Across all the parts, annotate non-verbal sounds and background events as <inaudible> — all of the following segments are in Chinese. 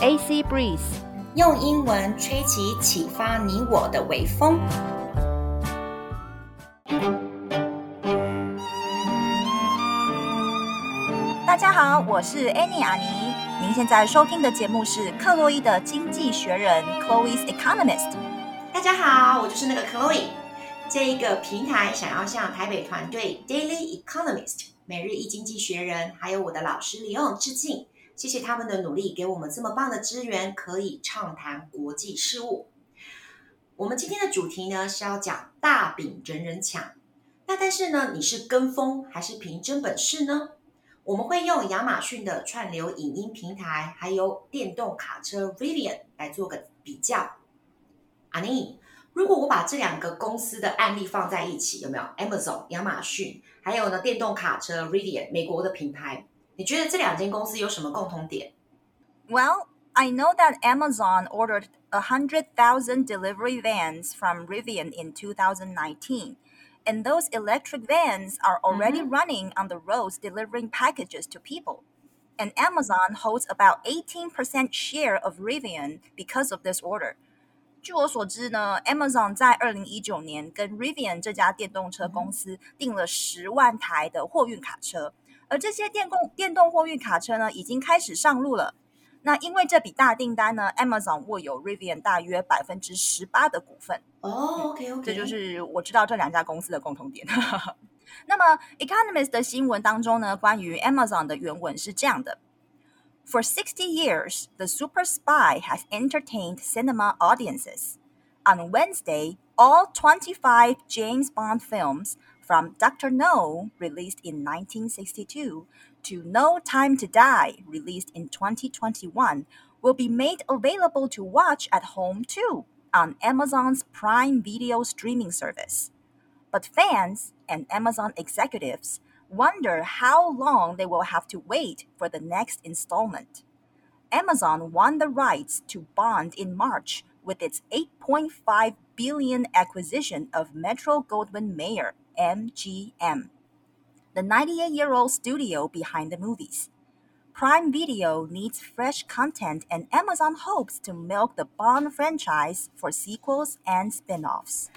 AC Breeze，用英文吹起启发你我的微风。大家好，我是 Annie 阿妮。您现在收听的节目是克洛伊的经济学人 Chloe's Economist。大家好，我就是那个 Chloe。这一个平台想要向台北团队 Daily Economist 每日一经济学人，还有我的老师李勇致敬。谢谢他们的努力，给我们这么棒的资源，可以畅谈国际事务。我们今天的主题呢是要讲大饼人人抢。那但是呢，你是跟风还是凭真本事呢？我们会用亚马逊的串流影音平台，还有电动卡车 Rivian 来做个比较。阿妮，如果我把这两个公司的案例放在一起，有没有 Amazon 亚马逊，还有呢电动卡车 Rivian 美国的品牌？你觉得这两间公司有什么共同点？Well, I know that Amazon ordered a hundred thousand delivery vans from Rivian in 2019, and those electric vans are already mm-hmm. running on the roads delivering packages to people. And Amazon holds about 18% share of Rivian because of this order. 据我所知呢，Amazon 在二零一九年跟 Rivian 这家电动车公司订了十万台的货运卡车。 而这些电动电动货运卡车呢，已经开始上路了。那因为这笔大订单呢，Amazon 握有 Rivian 大约百分之十八的股份。哦、oh，OK OK，这就是我知道这两家公司的共同点。那么，Economist 的新闻当中呢，关于 Amazon 的原文是这样的：For sixty years, the super spy has entertained cinema audiences. On Wednesday, all twenty-five James Bond films. From Doctor No, released in 1962, to No Time to Die, released in 2021, will be made available to watch at home too on Amazon's Prime Video streaming service. But fans and Amazon executives wonder how long they will have to wait for the next installment. Amazon won the rights to Bond in March with its 8.5 billion acquisition of Metro Goldwyn Mayer MGM, the 98 year old studio behind the movies. Prime Video needs fresh content, and Amazon hopes to milk the Bond franchise for sequels and spin offs.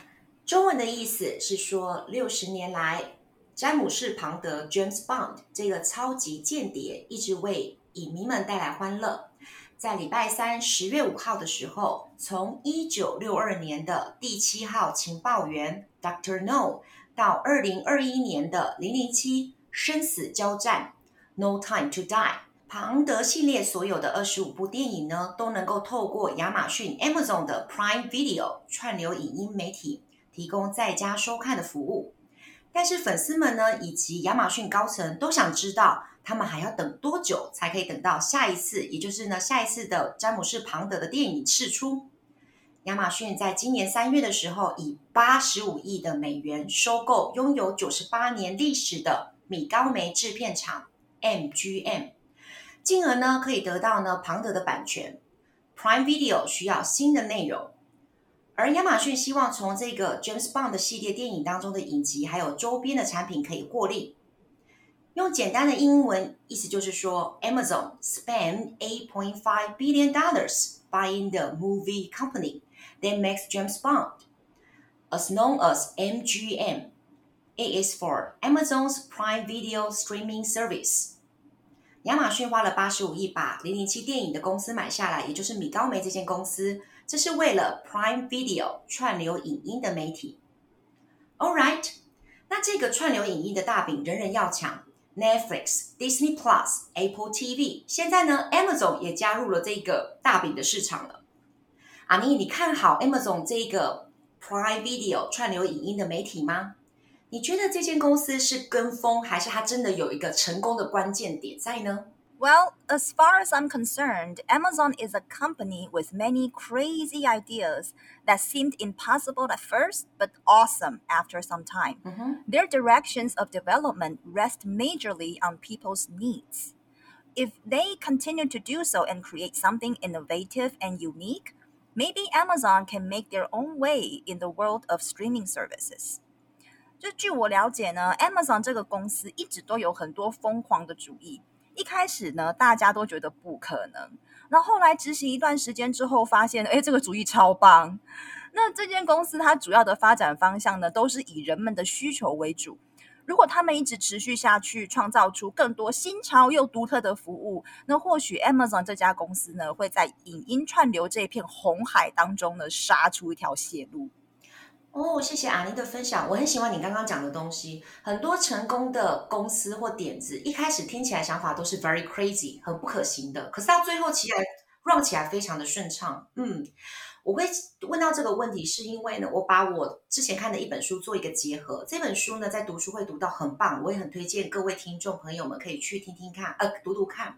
中文的意思是说，六十年来，詹姆士·庞德 （James Bond） 这个超级间谍一直为影迷们带来欢乐。在礼拜三十月五号的时候，从一九六二年的第七号情报员 Dr. No。 到二零二一年的零零七生死交战，No Time to Die，庞德系列所有的二十五部电影呢，都能够透过亚马逊 Amazon 的 Prime Video 串流影音媒体提供在家收看的服务。但是粉丝们呢，以及亚马逊高层都想知道，他们还要等多久才可以等到下一次，也就是呢下一次的詹姆士庞德的电影释出。亚马逊在今年三月的时候，以八十五亿的美元收购拥有九十八年历史的米高梅制片厂 MGM，进而呢可以得到呢庞德的版权。Prime Video 需要新的内容，而亚马逊希望从这个 James Bond 系列电影当中的影集还有周边的产品可以获利。用简单的英文意思就是说，Amazon spent eight point five billion dollars buying the movie company。That makes James Bond, as known as MGM. It is for Amazon's Prime Video streaming service. 亚马逊花了八十五亿把零零七电影的公司买下来，也就是米高梅这间公司，这是为了 Prime Video 串流影音的媒体。All right，那这个串流影音的大饼人人要抢，Netflix、Disney Plus、Apple TV，现在呢，Amazon 也加入了这个大饼的市场了。 阿妮，你看好 Amazon 这个 Prime Video 串流影音的媒体吗？你觉得这间公司是跟风，还是它真的有一个成功的关键点在呢？Well, as far as I'm concerned, Amazon is a company with many crazy ideas that seemed impossible at first, but awesome after some time. Mm-hmm. Their directions of development rest majorly on people's needs. If they continue to do so and create something innovative and unique, Maybe Amazon can make their own way in the world of streaming services。就据我了解呢，Amazon 这个公司一直都有很多疯狂的主意，一开始呢，大家都觉得不可能。那后来执行一段时间之后，发现，哎，这个主意超棒。那这间公司它主要的发展方向呢，都是以人们的需求为主。如果他们一直持续下去，创造出更多新潮又独特的服务，那或许 Amazon 这家公司呢，会在影音串流这一片红海当中呢，杀出一条血路。哦，谢谢阿妮的分享，我很喜欢你刚刚讲的东西。很多成功的公司或点子，一开始听起来想法都是 very crazy，很不可行的，可是到最后起来 run 起来非常的顺畅。嗯。我会问到这个问题，是因为呢，我把我之前看的一本书做一个结合。这本书呢，在读书会读到很棒，我也很推荐各位听众朋友们可以去听听看，呃，读读看。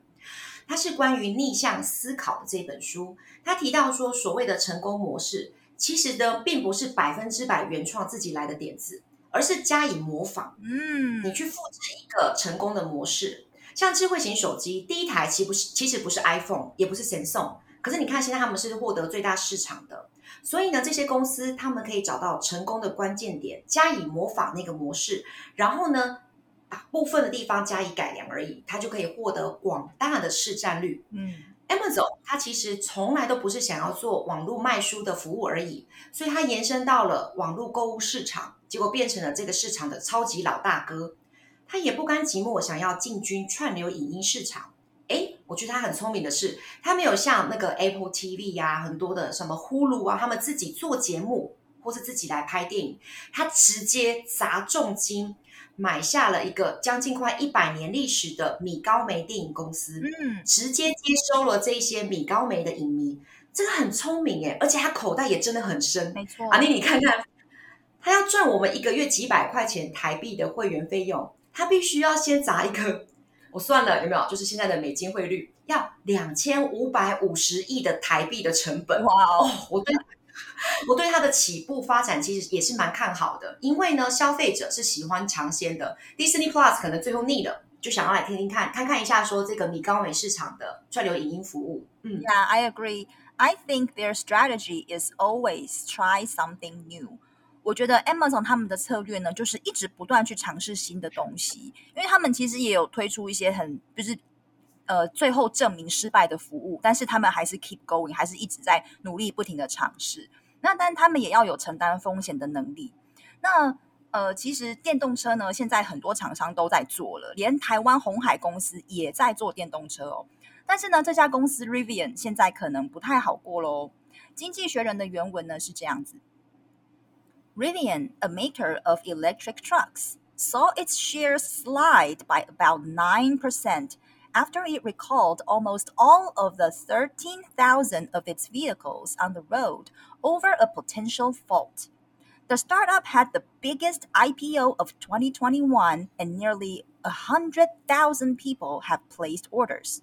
它是关于逆向思考的这本书。它提到说，所谓的成功模式，其实呢，并不是百分之百原创自己来的点子，而是加以模仿。嗯，你去复制一个成功的模式，像智慧型手机，第一台其实不是，其实不是 iPhone，也不是 Samsung。可是你看，现在他们是获得最大市场的，所以呢，这些公司他们可以找到成功的关键点，加以模仿那个模式，然后呢，把部分的地方加以改良而已，它就可以获得广大的市占率。嗯，Amazon 它其实从来都不是想要做网络卖书的服务而已，所以它延伸到了网络购物市场，结果变成了这个市场的超级老大哥。他也不甘寂寞，想要进军串流影音市场。诶，我觉得他很聪明的是，他没有像那个 Apple TV 呀、啊，很多的什么 Hulu 啊，他们自己做节目或是自己来拍电影，他直接砸重金买下了一个将近快一百年历史的米高梅电影公司，嗯，直接接收了这一些米高梅的影迷，这个很聪明哎，而且他口袋也真的很深，没错。阿妮，你看看，他要赚我们一个月几百块钱台币的会员费用，他必须要先砸一个。我算了，有没有？就是现在的美金汇率要两千五百五十亿的台币的成本。哇哦！我对，我对它的起步发展其实也是蛮看好的，因为呢，消费者是喜欢尝鲜的。Disney Plus 可能最后腻了，就想要来听听看，看看一下说这个米高梅市场的串流影音服务。嗯，Yeah, I agree. I think their strategy is always try something new. 我觉得 Amazon 他们的策略呢，就是一直不断去尝试新的东西，因为他们其实也有推出一些很就是呃最后证明失败的服务，但是他们还是 keep going，还是一直在努力不停的尝试。那但他们也要有承担风险的能力。那呃，其实电动车呢，现在很多厂商都在做了，连台湾鸿海公司也在做电动车哦。但是呢，这家公司 Rivian 现在可能不太好过喽。经济学人的原文呢是这样子。Rivian, a maker of electric trucks, saw its shares slide by about 9% after it recalled almost all of the 13,000 of its vehicles on the road over a potential fault. The startup had the biggest IPO of 2021, and nearly 100,000 people have placed orders.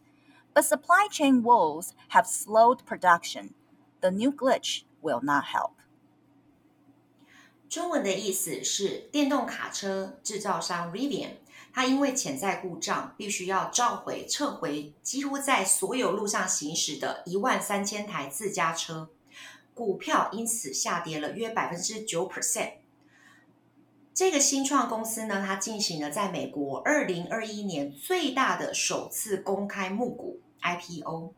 But supply chain woes have slowed production. The new glitch will not help. 中文的意思是，电动卡车制造商 Rivian，它因为潜在故障，必须要召回、撤回几乎在所有路上行驶的一万三千台自家车，股票因此下跌了约百分之九 percent。这个新创公司呢，它进行了在美国二零二一年最大的首次公开募股 IPO，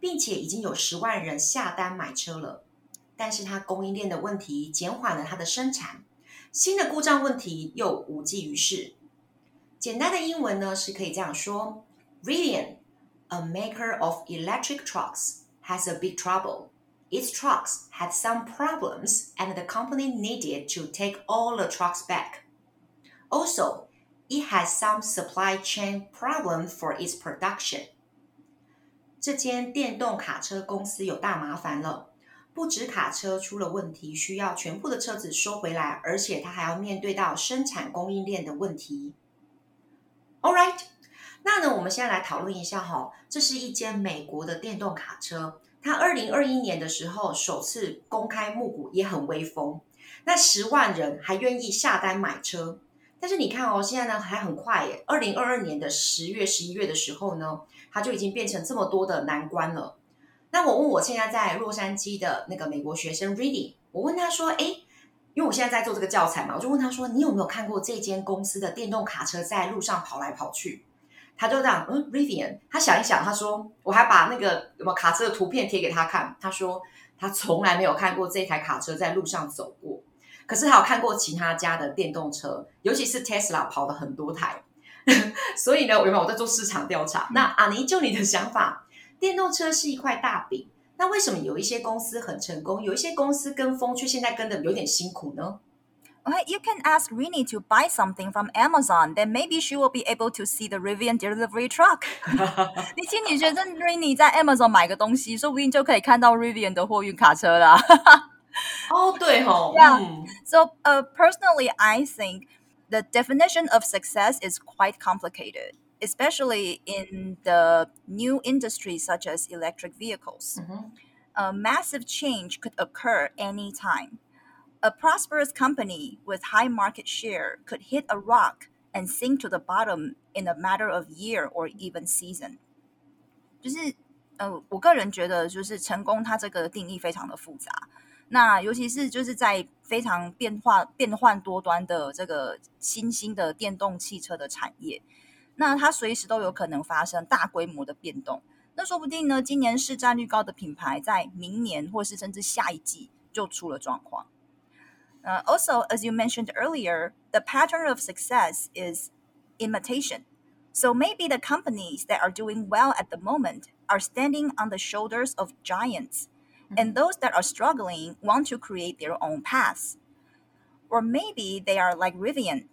并且已经有十万人下单买车了。但是它供应链的问题减缓了它的生产，新的故障问题又无济于事。简单的英文呢是可以这样说：Rivian, a maker of electric trucks, has a big trouble. Its trucks had some problems, and the company needed to take all the trucks back. Also, it has some supply chain problem for its production. 这间电动卡车公司有大麻烦了。不止卡车出了问题，需要全部的车子收回来，而且他还要面对到生产供应链的问题。All right，那呢，我们现在来讨论一下哈，这是一间美国的电动卡车，它二零二一年的时候首次公开募股，也很威风，那十万人还愿意下单买车。但是你看哦，现在呢还很快耶，二零二二年的十月、十一月的时候呢，它就已经变成这么多的难关了。那我问我现在在洛杉矶的那个美国学生 Reedy，我问他说：“哎，因为我现在在做这个教材嘛，我就问他说，你有没有看过这间公司的电动卡车在路上跑来跑去？”他就这样，嗯，Rivian，他想一想，他说，我还把那个什么卡车的图片贴给他看，他说他从来没有看过这台卡车在路上走过，可是他有看过其他家的电动车，尤其是 Tesla 跑了很多台，<laughs> 所以呢，我原本我在做市场调查，那阿尼就你的想法，电动车是一块大饼。那为什么有一些公司很成功，有一些公司跟风却现在跟的有点辛苦呢？Okay, you can ask Rini to buy something from Amazon, then maybe she will be able to see the Rivian delivery truck. <laughs> 你请你学生 Rini 在 Amazon 买个东西，说不定就可以看到 Rivian 的货运卡车啦。哦，对哦。Yeah. <laughs> So, uh, personally, I think the definition of success is quite complicated. especially in the new industries such as electric vehicles. Mm-hmm. A massive change could occur anytime. A prosperous company with high market share could hit a rock and sink to the bottom in a matter of year or even season. 就是呃，我个人觉得，就是成功，它这个定义非常的复杂。那尤其是就是在非常变化、变幻多端的这个新兴的电动汽车的产业。 那它随时都有可能发生大规模的变动，那说不定呢，今年市占率高的品牌，在明年或是甚至下一季就出了状况。Uh, also, as you mentioned earlier, the pattern of success is imitation. So maybe the companies that are doing well at the moment are standing on the shoulders of giants, and those that are struggling want to create their own paths. Or maybe they are like Rivian.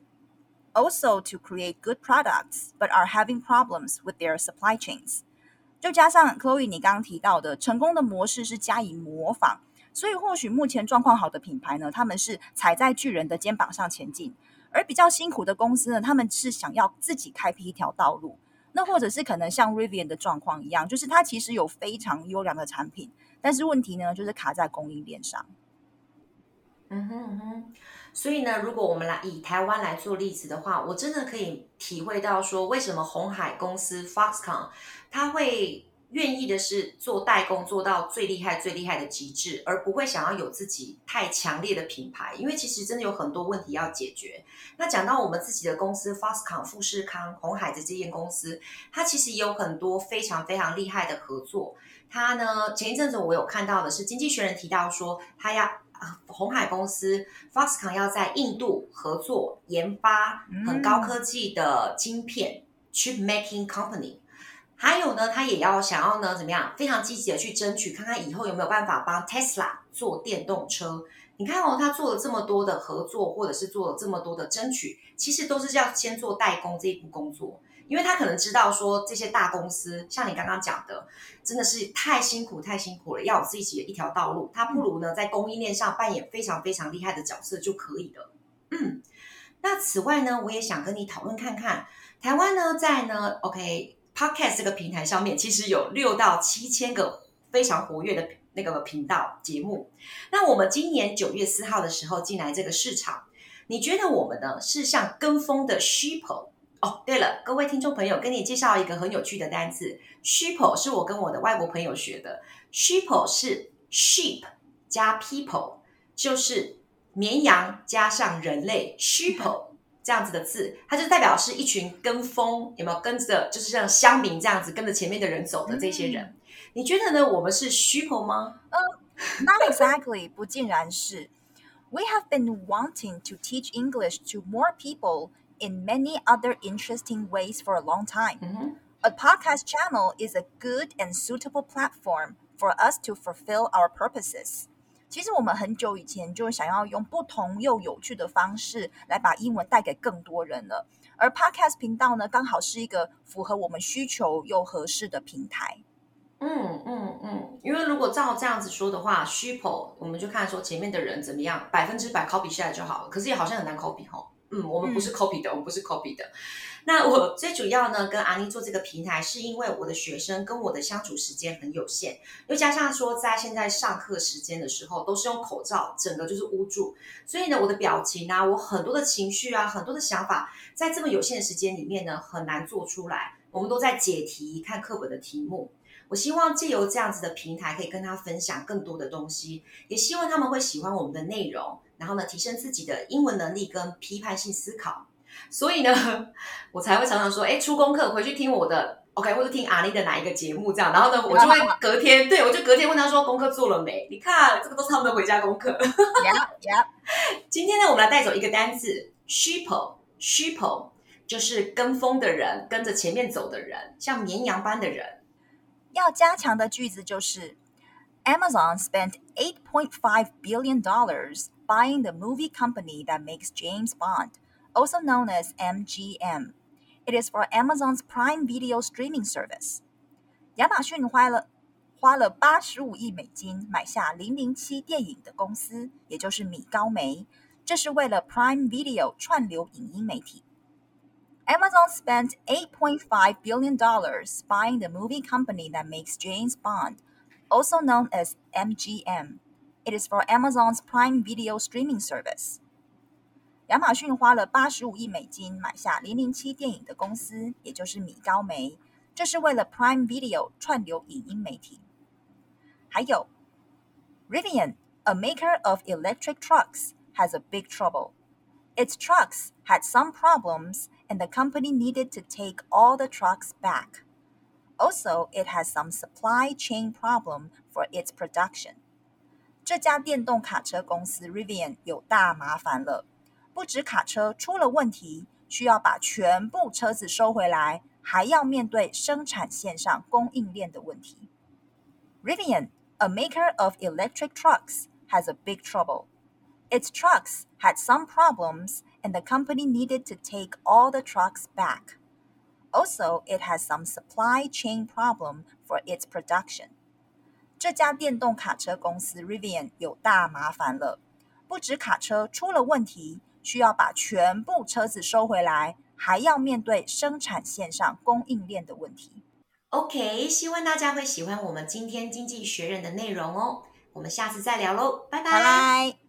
Also to create good products, but are having problems with their supply chains。就加上 Chloe 你刚刚提到的，成功的模式是加以模仿，所以或许目前状况好的品牌呢，他们是踩在巨人的肩膀上前进；而比较辛苦的公司呢，他们是想要自己开辟一条道路。那或者是可能像 Rivian 的状况一样，就是它其实有非常优良的产品，但是问题呢，就是卡在供应链上。嗯哼嗯哼。所以呢，如果我们来以台湾来做例子的话，我真的可以体会到说，为什么鸿海公司 Foxconn 他会愿意的是做代工做到最厉害、最厉害的极致，而不会想要有自己太强烈的品牌，因为其实真的有很多问题要解决。那讲到我们自己的公司 Foxconn 富士康、红海的这间公司，它其实也有很多非常非常厉害的合作。它呢，前一阵子我有看到的是，经济学人提到说，它要。鸿海公司 Foxconn 要在印度合作研发很高科技的晶片、嗯、chip making company，还有呢，他也要想要呢怎么样，非常积极的去争取，看看以后有没有办法帮 Tesla 做电动车。你看哦，他做了这么多的合作，或者是做了这么多的争取，其实都是要先做代工这一步工作。因为他可能知道说，这些大公司像你刚刚讲的，真的是太辛苦太辛苦了，要有自己的一条道路，他不如呢在供应链上扮演非常非常厉害的角色就可以了。嗯，那此外呢，我也想跟你讨论看看，台湾呢在呢 OK Podcast 这个平台上面，其实有六到七千个非常活跃的那个频道节目。那我们今年九月四号的时候进来这个市场，你觉得我们呢是像跟风的 sheeple？哦，对了，各位听众朋友，跟你介绍一个很有趣的单词，sheeple 是我跟我的外国朋友学的。sheeple 是 sheep 加 people，就是绵羊加上人类，sheeple 这样子的字，它就代表是一群跟风，有没有跟着，就是像乡民这样子跟着前面的人走的这些人。嗯、你觉得呢？我们是 sheeple 吗？嗯、uh,，Not exactly，不竟然是。We have been wanting to teach English to more people. In many other interesting ways for a long time. Mm-hmm. A podcast channel is a good and suitable platform for us to fulfill our purposes. 其实我们很久以前就想要用不同又有趣的方式来把英文带给更多人了，而 podcast 频道呢，刚好是一个符合我们需求又合适的平台。嗯嗯嗯，因为如果照这样子说的话，sheeple 我们就看说前面的人怎么样，百分之百 copy 下来就好了。可是也好像很难 copy 吼。嗯，我们不是 copy 的，嗯、我们不是 copy 的。那我最主要呢，跟阿妮做这个平台，是因为我的学生跟我的相处时间很有限，又加上说在现在上课时间的时候，都是用口罩，整个就是捂住，所以呢，我的表情啊，我很多的情绪啊，很多的想法，在这么有限的时间里面呢，很难做出来。我们都在解题，看课本的题目。我希望借由这样子的平台，可以跟他分享更多的东西，也希望他们会喜欢我们的内容。然后呢，提升自己的英文能力跟批判性思考。所以呢，<laughs> 我才会常常说，哎，出功课回去听我的，OK，或者听阿丽的哪一个节目这样。然后呢，我就会 <laughs> 隔天，对，我就隔天问他说，功课做了没？你看，这个都是他们的回家功课。<laughs> Yeah, yeah. 今天呢，我们来带走一个单字，sheeple，sheeple，就是跟风的人，跟着前面走的人，像绵羊般的人。要加强的句子就是 Amazon spent eight point five billion dollars buying the movie company that makes James Bond, also known as MGM. It is for Amazon's Prime Video streaming service. 亚马逊花了花了八十五亿美金买下零零七电影的公司，也就是米高梅，这是为了 Prime Video 串流影音媒体。Amazon spent $8.5 billion buying the movie company that makes James Bond, also known as MGM. It is for Amazon's Prime Video streaming service. 亚马逊花了八十五亿美金买下零零七电影的公司，也就是米高梅，这是为了 Prime Video 串流影音媒体。还有，Rivian, a maker of electric trucks, has a big trouble. Its trucks had some problems and the company needed to take all the trucks back. Also, it has some supply chain problem for its production. 这家电动卡车公司 Rivian 有大麻烦了，不止卡车出了问题，需要把全部车子收回来，还要面对生产线上供应链的问题。Rivian, a maker of electric trucks, has a big trouble. Its trucks had some problems and the company needed to take all the trucks back. Also, it has some supply chain problem for its production. 这家电动卡车公司 Rivian 有大麻烦了，不止卡车出了问题，需要把全部车子收回来，还要面对生产线上供应链的问题。OK，希望大家会喜欢我们今天经济学人的内容哦。我们下次再聊喽，拜拜。